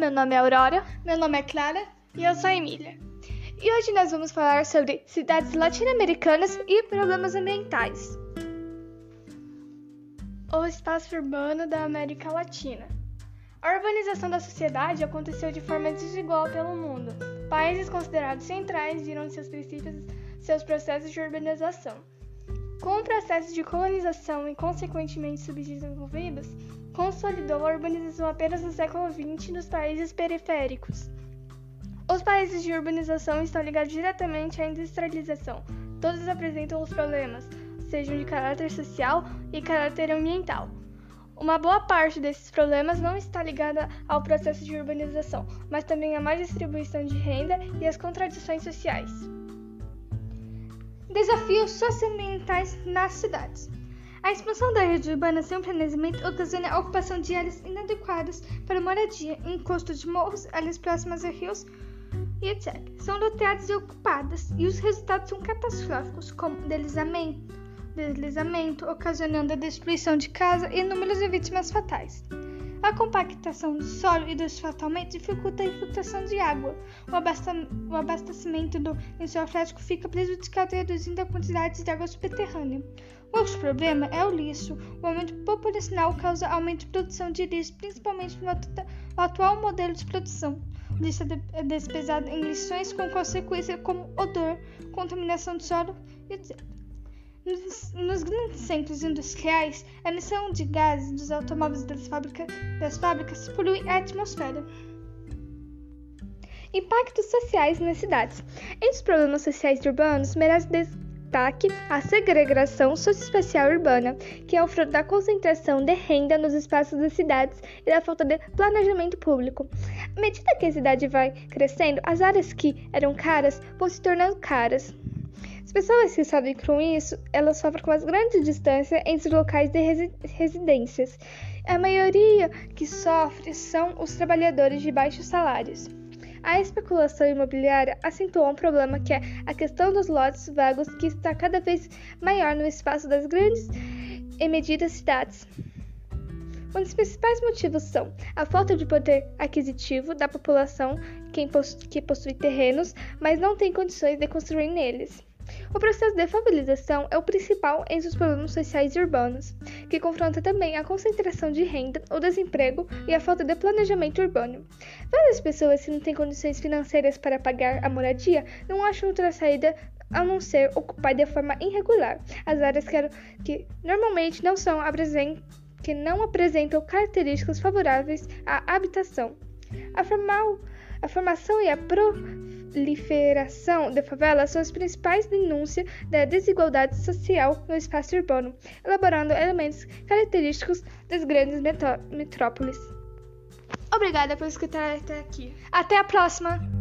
meu nome é Aurora. Meu nome é Clara. E eu sou a Emília. E hoje nós vamos falar sobre cidades latino-americanas e problemas ambientais. O espaço urbano da América Latina. A urbanização da sociedade aconteceu de forma desigual pelo mundo. Países considerados centrais viram seus princípios, seus processos de urbanização. Com o processo de colonização e consequentemente subdesenvolvidos, consolidou a urbanização apenas no século XX nos países periféricos. Os países de urbanização estão ligados diretamente à industrialização. Todos apresentam os problemas, sejam de caráter social e caráter ambiental. Uma boa parte desses problemas não está ligada ao processo de urbanização, mas também à má distribuição de renda e às contradições sociais. Desafios socioambientais nas cidades. A expansão da rede urbana sem planejamento ocasiona a ocupação de áreas inadequadas para moradia, encostos de morros, áreas próximas a rios e etc. São loteadas e ocupadas, e os resultados são catastróficos, como deslizamento, deslizamento ocasionando a destruição de casa e números de vítimas fatais. A compactação do solo e do asfaltamento dificulta a infiltração de água. O, abastecimento do lençol freático fica prejudicado, reduzindo a quantidade de água subterrânea. O outro problema é o lixo. O aumento populacional causa aumento de produção de lixo, principalmente no atual modelo de produção. O lixo é despesado em lixões com consequências como odor, contaminação do solo, etc. Nos, nos, grandes centros industriais, a emissão de gases dos automóveis das, fábrica, das fábricas polui a atmosfera. Impactos sociais nas cidades. Entre os problemas sociais urbanos, merece destaque a segregação socioespacial urbana, que é o fruto da concentração de renda nos espaços das cidades e da falta de planejamento público. À medida que a cidade vai crescendo, as áreas que eram caras vão se tornando caras. As pessoas que sabem com isso, elas sofrem com as grandes distâncias entre locais de resi residências. A maioria que sofre são os trabalhadores de baixos salários. A especulação imobiliária acentuou um problema que é a questão dos lotes vagos que está cada vez maior no espaço das grandes e medidas cidades. Um dos principais motivos são a falta de poder aquisitivo da população que possui terrenos, mas não tem condições de construir neles. O processo de favelização é o principal entre os problemas sociais e urbanos, que confronta também a concentração de renda, o desemprego e a falta de planejamento urbano. Várias pessoas que não têm condições financeiras para pagar a moradia não acham outra saída a não ser ocupar de forma irregular as áreas que, que normalmente não são que não apresentam características favoráveis à habitação. A, formal, a formação e a pro proliferação de favelas são as principais denúncias da desigualdade social no espaço urbano, elaborando elementos característicos das grandes metrópoles. Obrigada por escutar até aqui. Até a próxima!